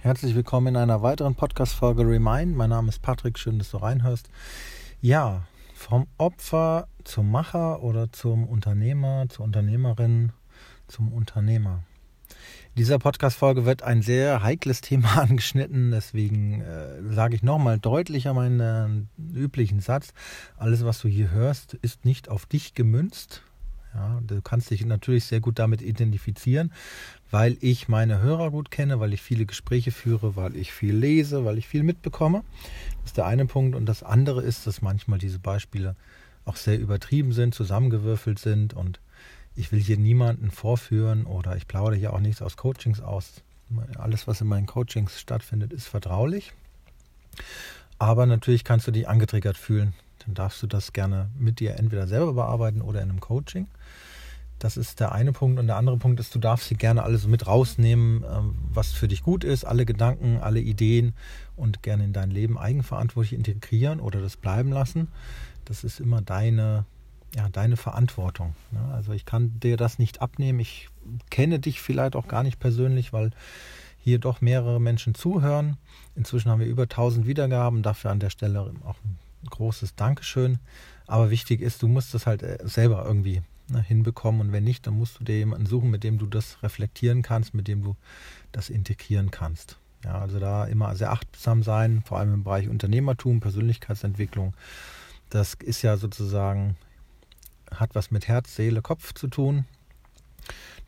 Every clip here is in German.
Herzlich willkommen in einer weiteren Podcast-Folge Remind. Mein Name ist Patrick, schön, dass du reinhörst. Ja, vom Opfer zum Macher oder zum Unternehmer, zur Unternehmerin, zum Unternehmer. In dieser Podcast-Folge wird ein sehr heikles Thema angeschnitten, deswegen äh, sage ich nochmal deutlicher meinen äh, üblichen Satz. Alles, was du hier hörst, ist nicht auf dich gemünzt. Ja, du kannst dich natürlich sehr gut damit identifizieren, weil ich meine Hörer gut kenne, weil ich viele Gespräche führe, weil ich viel lese, weil ich viel mitbekomme. Das ist der eine Punkt. Und das andere ist, dass manchmal diese Beispiele auch sehr übertrieben sind, zusammengewürfelt sind. Und ich will hier niemanden vorführen oder ich plaudere hier auch nichts aus Coachings aus. Alles, was in meinen Coachings stattfindet, ist vertraulich. Aber natürlich kannst du dich angetriggert fühlen dann darfst du das gerne mit dir entweder selber bearbeiten oder in einem Coaching. Das ist der eine Punkt. Und der andere Punkt ist, du darfst sie gerne alles mit rausnehmen, ähm, was für dich gut ist, alle Gedanken, alle Ideen und gerne in dein Leben eigenverantwortlich integrieren oder das bleiben lassen. Das ist immer deine, ja, deine Verantwortung. Ne? Also ich kann dir das nicht abnehmen. Ich kenne dich vielleicht auch gar nicht persönlich, weil hier doch mehrere Menschen zuhören. Inzwischen haben wir über 1000 Wiedergaben. Dafür an der Stelle auch großes Dankeschön. Aber wichtig ist, du musst das halt äh, selber irgendwie ne, hinbekommen. Und wenn nicht, dann musst du dir jemanden suchen, mit dem du das reflektieren kannst, mit dem du das integrieren kannst. Ja, also da immer sehr achtsam sein, vor allem im Bereich Unternehmertum, Persönlichkeitsentwicklung. Das ist ja sozusagen, hat was mit Herz, Seele, Kopf zu tun.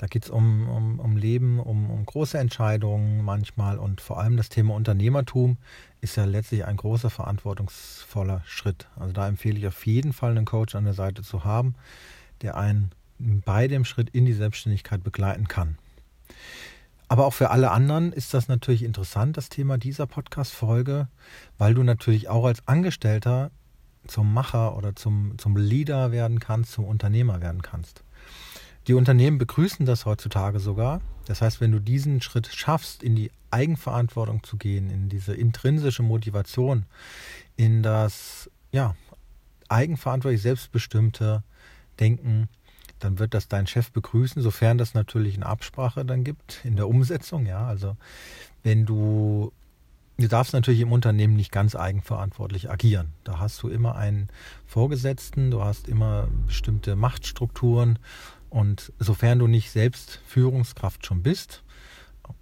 Da geht es um, um, um Leben, um, um große Entscheidungen manchmal und vor allem das Thema Unternehmertum ist ja letztlich ein großer verantwortungsvoller Schritt. Also da empfehle ich auf jeden Fall einen Coach an der Seite zu haben, der einen bei dem Schritt in die Selbstständigkeit begleiten kann. Aber auch für alle anderen ist das natürlich interessant, das Thema dieser Podcast-Folge, weil du natürlich auch als Angestellter zum Macher oder zum, zum Leader werden kannst, zum Unternehmer werden kannst. Die Unternehmen begrüßen das heutzutage sogar. Das heißt, wenn du diesen Schritt schaffst, in die Eigenverantwortung zu gehen, in diese intrinsische Motivation, in das ja, eigenverantwortlich selbstbestimmte Denken, dann wird das dein Chef begrüßen, sofern das natürlich eine Absprache dann gibt in der Umsetzung. Ja, also wenn du Du darfst natürlich im Unternehmen nicht ganz eigenverantwortlich agieren. Da hast du immer einen Vorgesetzten, du hast immer bestimmte Machtstrukturen und sofern du nicht selbst Führungskraft schon bist,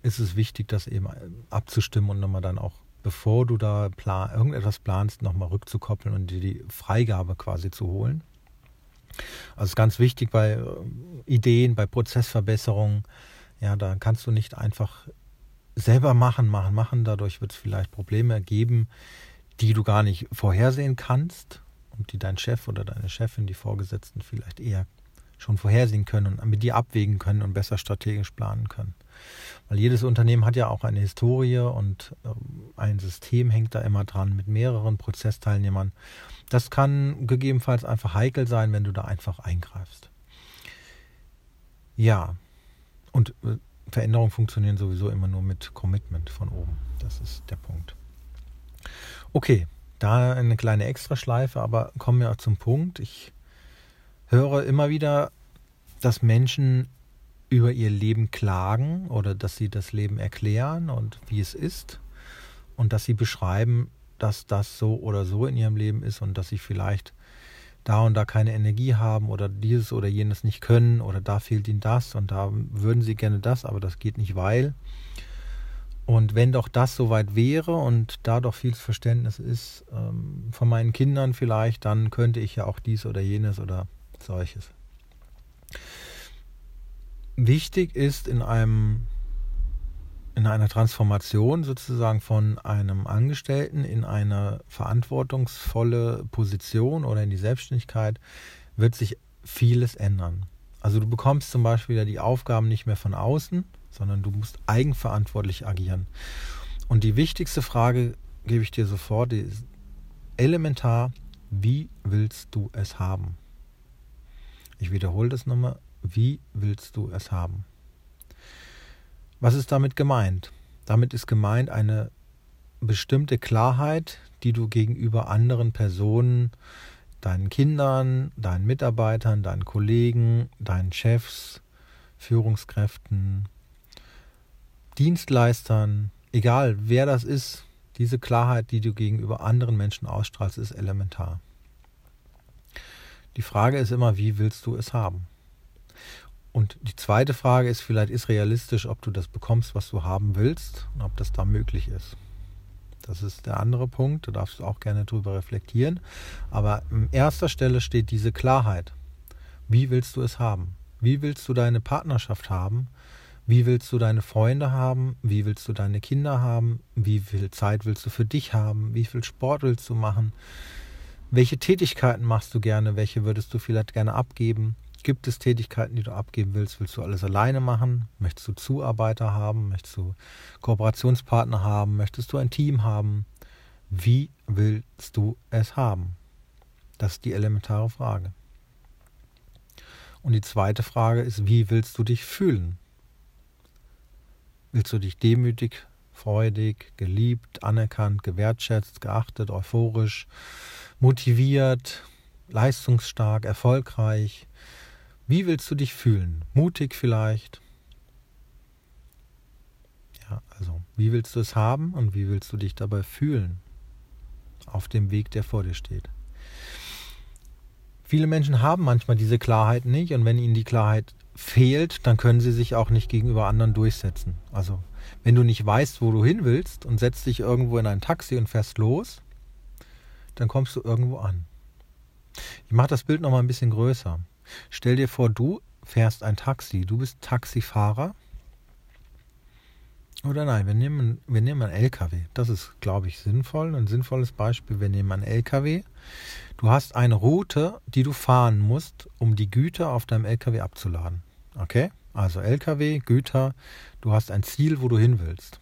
ist es wichtig, das eben abzustimmen und nochmal dann auch, bevor du da plan, irgendetwas planst, nochmal rückzukoppeln und dir die Freigabe quasi zu holen. Also ist ganz wichtig bei äh, Ideen, bei Prozessverbesserungen, ja, da kannst du nicht einfach selber machen, machen, machen. Dadurch wird es vielleicht Probleme geben, die du gar nicht vorhersehen kannst und die dein Chef oder deine Chefin, die Vorgesetzten vielleicht eher schon vorhersehen können und mit dir abwägen können und besser strategisch planen können. Weil jedes Unternehmen hat ja auch eine Historie und ähm, ein System hängt da immer dran mit mehreren Prozessteilnehmern. Das kann gegebenenfalls einfach heikel sein, wenn du da einfach eingreifst. Ja, und äh, Veränderungen funktionieren sowieso immer nur mit Commitment von oben. Das ist der Punkt. Okay, da eine kleine Extraschleife, aber kommen wir zum Punkt. Ich höre immer wieder, dass Menschen über ihr Leben klagen oder dass sie das Leben erklären und wie es ist und dass sie beschreiben, dass das so oder so in ihrem Leben ist und dass sie vielleicht da und da keine Energie haben oder dieses oder jenes nicht können oder da fehlt ihnen das und da würden sie gerne das, aber das geht nicht, weil. Und wenn doch das soweit wäre und da doch viel Verständnis ist ähm, von meinen Kindern vielleicht, dann könnte ich ja auch dies oder jenes oder solches. Wichtig ist in einem in einer Transformation sozusagen von einem Angestellten in eine verantwortungsvolle Position oder in die Selbstständigkeit wird sich vieles ändern. Also du bekommst zum Beispiel ja die Aufgaben nicht mehr von außen, sondern du musst eigenverantwortlich agieren. Und die wichtigste Frage gebe ich dir sofort, die ist elementar, wie willst du es haben? Ich wiederhole das nochmal. Wie willst du es haben? Was ist damit gemeint? Damit ist gemeint eine bestimmte Klarheit, die du gegenüber anderen Personen, deinen Kindern, deinen Mitarbeitern, deinen Kollegen, deinen Chefs, Führungskräften, Dienstleistern egal wer das ist, diese Klarheit, die du gegenüber anderen Menschen ausstrahlst, ist elementar. Die Frage ist immer, wie willst du es haben? Und die zweite Frage ist vielleicht, ist realistisch, ob du das bekommst, was du haben willst und ob das da möglich ist. Das ist der andere Punkt, da darfst du auch gerne drüber reflektieren. Aber an erster Stelle steht diese Klarheit. Wie willst du es haben? Wie willst du deine Partnerschaft haben? Wie willst du deine Freunde haben? Wie willst du deine Kinder haben? Wie viel Zeit willst du für dich haben? Wie viel Sport willst du machen? Welche Tätigkeiten machst du gerne? Welche würdest du vielleicht gerne abgeben? Gibt es Tätigkeiten, die du abgeben willst? Willst du alles alleine machen? Möchtest du Zuarbeiter haben? Möchtest du Kooperationspartner haben? Möchtest du ein Team haben? Wie willst du es haben? Das ist die elementare Frage. Und die zweite Frage ist, wie willst du dich fühlen? Willst du dich demütig, freudig, geliebt, anerkannt, gewertschätzt, geachtet, euphorisch, motiviert, leistungsstark, erfolgreich? Wie willst du dich fühlen? Mutig vielleicht? Ja, also, wie willst du es haben und wie willst du dich dabei fühlen? Auf dem Weg, der vor dir steht. Viele Menschen haben manchmal diese Klarheit nicht und wenn ihnen die Klarheit fehlt, dann können sie sich auch nicht gegenüber anderen durchsetzen. Also wenn du nicht weißt, wo du hin willst und setzt dich irgendwo in ein Taxi und fährst los, dann kommst du irgendwo an. Ich mache das Bild nochmal ein bisschen größer. Stell dir vor, du fährst ein Taxi, du bist Taxifahrer. Oder nein, wir nehmen, wir nehmen einen LKW. Das ist, glaube ich, sinnvoll. Ein sinnvolles Beispiel. Wir nehmen einen LKW. Du hast eine Route, die du fahren musst, um die Güter auf deinem LKW abzuladen. Okay? Also LKW, Güter, du hast ein Ziel, wo du hin willst.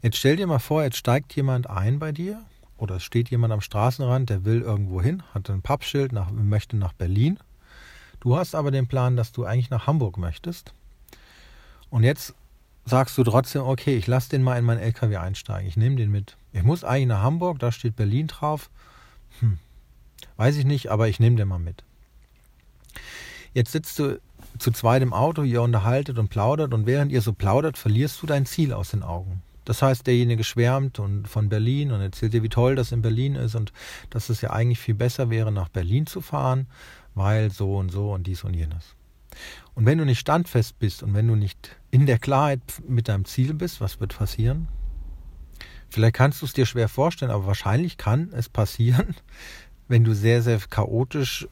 Jetzt stell dir mal vor, jetzt steigt jemand ein bei dir oder es steht jemand am Straßenrand, der will irgendwo hin, hat ein Pappschild, nach, möchte nach Berlin. Du hast aber den Plan, dass du eigentlich nach Hamburg möchtest. Und jetzt sagst du trotzdem, okay, ich lasse den mal in meinen LKW einsteigen, ich nehme den mit. Ich muss eigentlich nach Hamburg, da steht Berlin drauf. Hm, weiß ich nicht, aber ich nehme den mal mit. Jetzt sitzt du zu zweit im Auto, ihr unterhaltet und plaudert und während ihr so plaudert, verlierst du dein Ziel aus den Augen. Das heißt, derjenige schwärmt und von Berlin und erzählt dir, wie toll das in Berlin ist und dass es ja eigentlich viel besser wäre, nach Berlin zu fahren, weil so und so und dies und jenes. Und wenn du nicht standfest bist und wenn du nicht in der Klarheit mit deinem Ziel bist, was wird passieren? Vielleicht kannst du es dir schwer vorstellen, aber wahrscheinlich kann es passieren, wenn du sehr, sehr chaotisch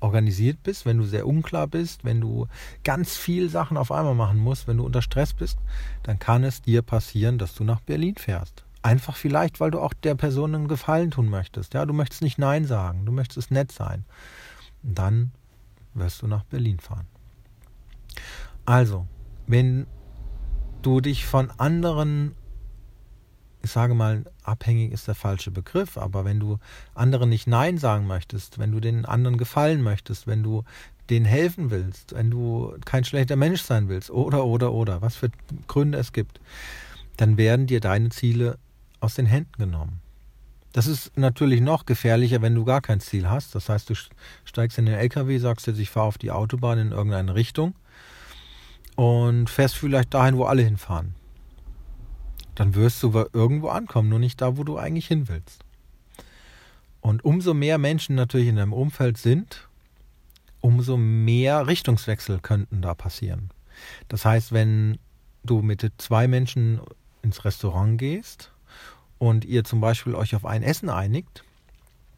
organisiert bist, wenn du sehr unklar bist, wenn du ganz viel Sachen auf einmal machen musst, wenn du unter Stress bist, dann kann es dir passieren, dass du nach Berlin fährst. Einfach vielleicht, weil du auch der Person einen Gefallen tun möchtest. Ja, du möchtest nicht Nein sagen, du möchtest nett sein. dann wirst du nach Berlin fahren. Also, wenn du dich von anderen ich sage mal, abhängig ist der falsche Begriff, aber wenn du anderen nicht Nein sagen möchtest, wenn du den anderen gefallen möchtest, wenn du denen helfen willst, wenn du kein schlechter Mensch sein willst, oder, oder, oder, was für Gründe es gibt, dann werden dir deine Ziele aus den Händen genommen. Das ist natürlich noch gefährlicher, wenn du gar kein Ziel hast. Das heißt, du steigst in den LKW, sagst jetzt, ich fahre auf die Autobahn in irgendeine Richtung und fährst vielleicht dahin, wo alle hinfahren dann wirst du irgendwo ankommen, nur nicht da, wo du eigentlich hin willst. Und umso mehr Menschen natürlich in deinem Umfeld sind, umso mehr Richtungswechsel könnten da passieren. Das heißt, wenn du mit zwei Menschen ins Restaurant gehst und ihr zum Beispiel euch auf ein Essen einigt,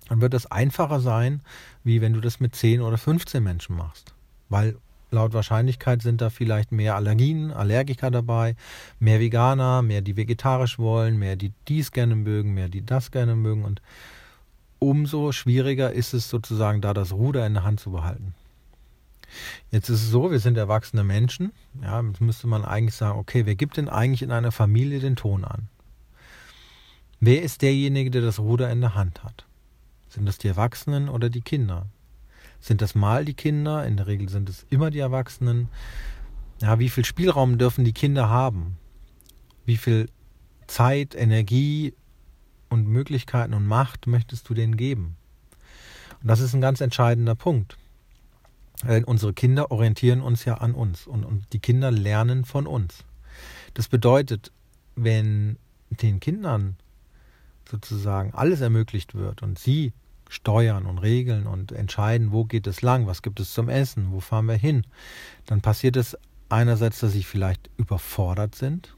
dann wird das einfacher sein, wie wenn du das mit 10 oder 15 Menschen machst. Weil Laut Wahrscheinlichkeit sind da vielleicht mehr Allergien, Allergiker dabei, mehr Veganer, mehr die vegetarisch wollen, mehr die dies gerne mögen, mehr die das gerne mögen und umso schwieriger ist es sozusagen da das Ruder in der Hand zu behalten. Jetzt ist es so, wir sind erwachsene Menschen. Ja, jetzt müsste man eigentlich sagen, okay, wer gibt denn eigentlich in einer Familie den Ton an? Wer ist derjenige, der das Ruder in der Hand hat? Sind das die Erwachsenen oder die Kinder? Sind das mal die Kinder? In der Regel sind es immer die Erwachsenen. Ja, wie viel Spielraum dürfen die Kinder haben? Wie viel Zeit, Energie und Möglichkeiten und Macht möchtest du denen geben? Und das ist ein ganz entscheidender Punkt. Denn unsere Kinder orientieren uns ja an uns und, und die Kinder lernen von uns. Das bedeutet, wenn den Kindern sozusagen alles ermöglicht wird und sie steuern und regeln und entscheiden, wo geht es lang, was gibt es zum Essen, wo fahren wir hin, dann passiert es einerseits, dass sie vielleicht überfordert sind,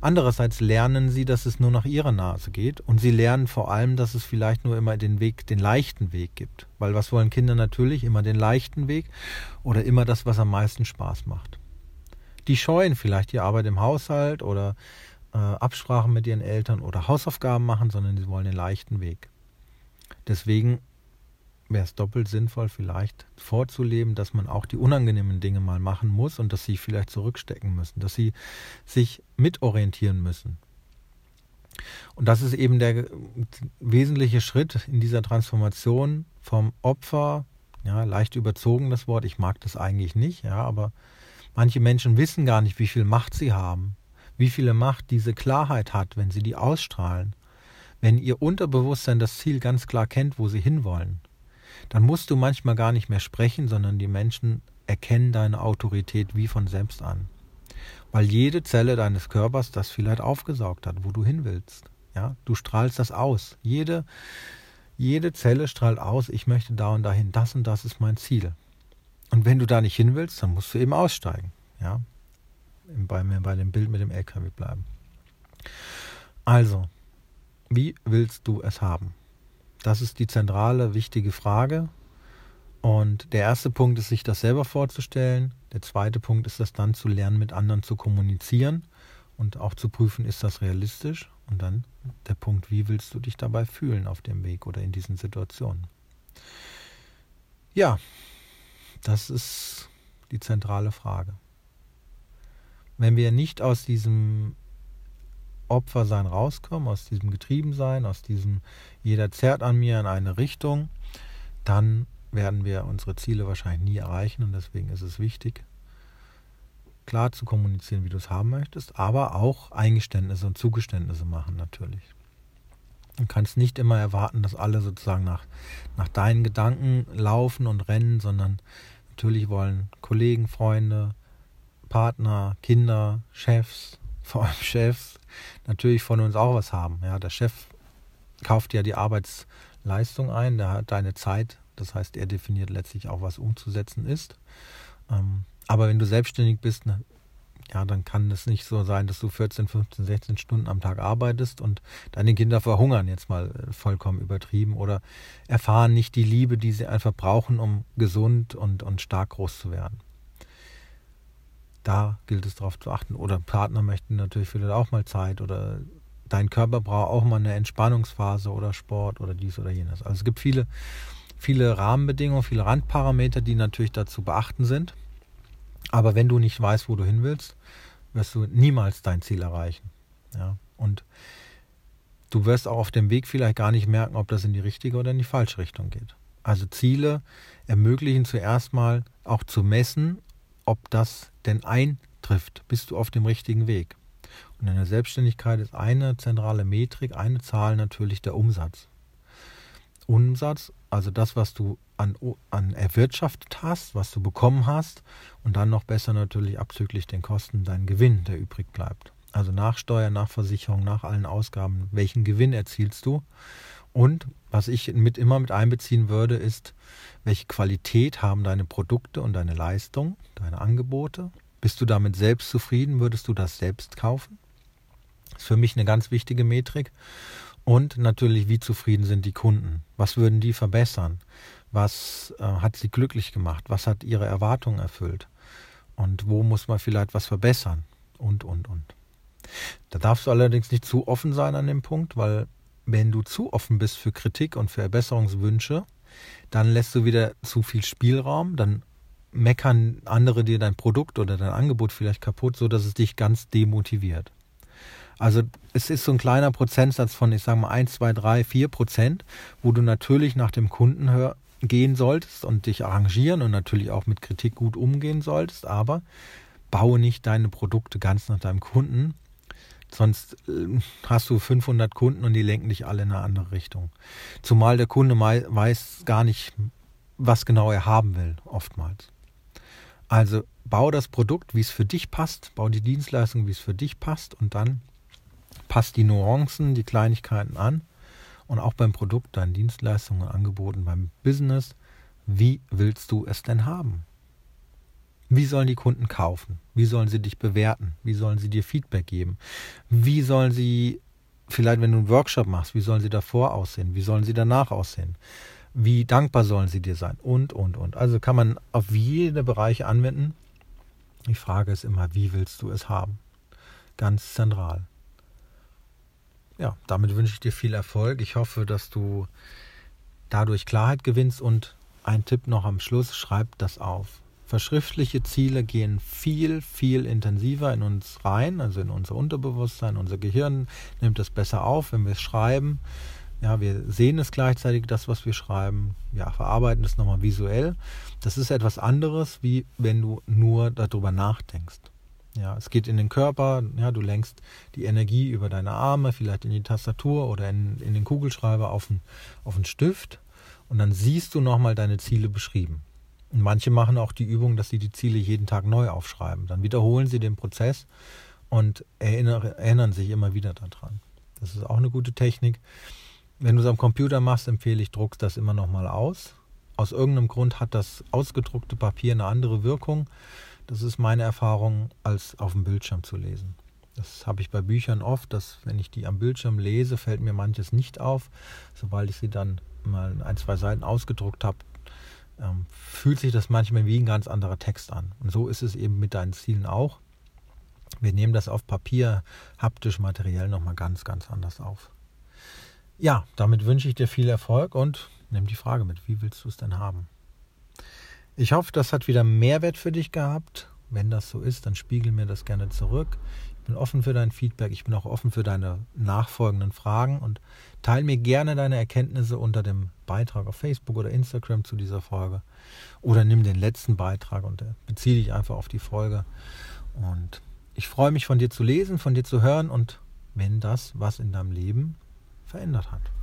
andererseits lernen sie, dass es nur nach ihrer Nase geht und sie lernen vor allem, dass es vielleicht nur immer den Weg, den leichten Weg gibt, weil was wollen Kinder natürlich immer den leichten Weg oder immer das, was am meisten Spaß macht. Die scheuen vielleicht die Arbeit im Haushalt oder äh, Absprachen mit ihren Eltern oder Hausaufgaben machen, sondern sie wollen den leichten Weg. Deswegen wäre es doppelt sinnvoll, vielleicht vorzuleben, dass man auch die unangenehmen Dinge mal machen muss und dass sie vielleicht zurückstecken müssen, dass sie sich mitorientieren müssen. Und das ist eben der wesentliche Schritt in dieser Transformation vom Opfer, ja, leicht überzogen das Wort, ich mag das eigentlich nicht, ja, aber manche Menschen wissen gar nicht, wie viel Macht sie haben, wie viele Macht diese Klarheit hat, wenn sie die ausstrahlen wenn ihr Unterbewusstsein das Ziel ganz klar kennt, wo sie hinwollen, dann musst du manchmal gar nicht mehr sprechen, sondern die Menschen erkennen deine Autorität wie von selbst an. Weil jede Zelle deines Körpers das vielleicht aufgesaugt hat, wo du hin willst. Ja, du strahlst das aus. Jede, jede Zelle strahlt aus, ich möchte da und dahin, das und das ist mein Ziel. Und wenn du da nicht hin willst, dann musst du eben aussteigen. Ja, bei, bei dem Bild mit dem LKW bleiben. Also, wie willst du es haben? Das ist die zentrale, wichtige Frage. Und der erste Punkt ist, sich das selber vorzustellen. Der zweite Punkt ist, das dann zu lernen, mit anderen zu kommunizieren und auch zu prüfen, ist das realistisch? Und dann der Punkt, wie willst du dich dabei fühlen auf dem Weg oder in diesen Situationen? Ja, das ist die zentrale Frage. Wenn wir nicht aus diesem Opfersein rauskommen, aus diesem Getriebensein, aus diesem jeder zerrt an mir in eine Richtung, dann werden wir unsere Ziele wahrscheinlich nie erreichen und deswegen ist es wichtig, klar zu kommunizieren, wie du es haben möchtest, aber auch Eingeständnisse und Zugeständnisse machen natürlich. Du kannst nicht immer erwarten, dass alle sozusagen nach, nach deinen Gedanken laufen und rennen, sondern natürlich wollen Kollegen, Freunde, Partner, Kinder, Chefs, vor allem Chefs, natürlich von uns auch was haben. Ja, der Chef kauft ja die Arbeitsleistung ein, der hat deine Zeit, das heißt, er definiert letztlich auch, was umzusetzen ist. Ähm, aber wenn du selbstständig bist, ne, ja, dann kann es nicht so sein, dass du 14, 15, 16 Stunden am Tag arbeitest und deine Kinder verhungern, jetzt mal äh, vollkommen übertrieben, oder erfahren nicht die Liebe, die sie einfach brauchen, um gesund und, und stark groß zu werden da gilt es darauf zu achten. Oder Partner möchten natürlich vielleicht auch mal Zeit oder dein Körper braucht auch mal eine Entspannungsphase oder Sport oder dies oder jenes. Also es gibt viele, viele Rahmenbedingungen, viele Randparameter, die natürlich dazu beachten sind. Aber wenn du nicht weißt, wo du hin willst, wirst du niemals dein Ziel erreichen. Ja? Und du wirst auch auf dem Weg vielleicht gar nicht merken, ob das in die richtige oder in die falsche Richtung geht. Also Ziele ermöglichen zuerst mal auch zu messen, ob das denn eintrifft. Bist du auf dem richtigen Weg? Und in der Selbstständigkeit ist eine zentrale Metrik, eine Zahl natürlich der Umsatz. Umsatz, also das, was du an, an erwirtschaftet hast, was du bekommen hast und dann noch besser natürlich abzüglich den Kosten dein Gewinn, der übrig bleibt. Also nach Steuer, nach Versicherung, nach allen Ausgaben, welchen Gewinn erzielst du? Und was ich mit immer mit einbeziehen würde, ist, welche Qualität haben deine Produkte und deine Leistung, deine Angebote? Bist du damit selbst zufrieden? Würdest du das selbst kaufen? Das ist für mich eine ganz wichtige Metrik. Und natürlich, wie zufrieden sind die Kunden? Was würden die verbessern? Was äh, hat sie glücklich gemacht? Was hat ihre Erwartungen erfüllt? Und wo muss man vielleicht was verbessern? Und, und, und. Da darfst du allerdings nicht zu offen sein an dem Punkt, weil wenn du zu offen bist für Kritik und für Verbesserungswünsche, dann lässt du wieder zu viel Spielraum, dann meckern andere dir dein Produkt oder dein Angebot vielleicht kaputt, so dass es dich ganz demotiviert. Also es ist so ein kleiner Prozentsatz von, ich sage mal, 1, 2, 3, 4 Prozent, wo du natürlich nach dem Kunden gehen solltest und dich arrangieren und natürlich auch mit Kritik gut umgehen solltest, aber baue nicht deine Produkte ganz nach deinem Kunden, Sonst äh, hast du 500 Kunden und die lenken dich alle in eine andere Richtung. Zumal der Kunde weiß gar nicht, was genau er haben will, oftmals. Also bau das Produkt, wie es für dich passt, bau die Dienstleistung, wie es für dich passt und dann Passt die Nuancen, die Kleinigkeiten an und auch beim Produkt, deinen Dienstleistungen Angeboten, beim Business. Wie willst du es denn haben? Wie sollen die Kunden kaufen? Wie sollen sie dich bewerten? Wie sollen sie dir Feedback geben? Wie sollen sie, vielleicht wenn du einen Workshop machst, wie sollen sie davor aussehen? Wie sollen sie danach aussehen? Wie dankbar sollen sie dir sein? Und, und, und. Also kann man auf jede Bereiche anwenden. Die Frage ist immer, wie willst du es haben? Ganz zentral. Ja, damit wünsche ich dir viel Erfolg. Ich hoffe, dass du dadurch Klarheit gewinnst und ein Tipp noch am Schluss, schreib das auf. Verschriftliche Ziele gehen viel, viel intensiver in uns rein, also in unser Unterbewusstsein, unser Gehirn nimmt es besser auf, wenn wir es schreiben. Ja, wir sehen es gleichzeitig, das, was wir schreiben, ja, verarbeiten es nochmal visuell. Das ist etwas anderes, wie wenn du nur darüber nachdenkst. Ja, es geht in den Körper, ja, du lenkst die Energie über deine Arme, vielleicht in die Tastatur oder in, in den Kugelschreiber auf den, auf den Stift und dann siehst du nochmal deine Ziele beschrieben. Manche machen auch die Übung, dass sie die Ziele jeden Tag neu aufschreiben. Dann wiederholen sie den Prozess und erinnern sich immer wieder daran. Das ist auch eine gute Technik. Wenn du es am Computer machst, empfehle ich, druckst das immer nochmal aus. Aus irgendeinem Grund hat das ausgedruckte Papier eine andere Wirkung. Das ist meine Erfahrung, als auf dem Bildschirm zu lesen. Das habe ich bei Büchern oft, dass wenn ich die am Bildschirm lese, fällt mir manches nicht auf. Sobald ich sie dann mal ein, zwei Seiten ausgedruckt habe, ähm, fühlt sich das manchmal wie ein ganz anderer Text an. Und so ist es eben mit deinen Zielen auch. Wir nehmen das auf Papier, haptisch, materiell nochmal ganz, ganz anders auf. Ja, damit wünsche ich dir viel Erfolg und nimm die Frage mit, wie willst du es denn haben? Ich hoffe, das hat wieder Mehrwert für dich gehabt. Wenn das so ist, dann spiegel mir das gerne zurück. Ich bin offen für dein Feedback, ich bin auch offen für deine nachfolgenden Fragen und teile mir gerne deine Erkenntnisse unter dem Beitrag auf Facebook oder Instagram zu dieser Folge. Oder nimm den letzten Beitrag und äh, beziehe dich einfach auf die Folge. Und ich freue mich von dir zu lesen, von dir zu hören und wenn das was in deinem Leben verändert hat.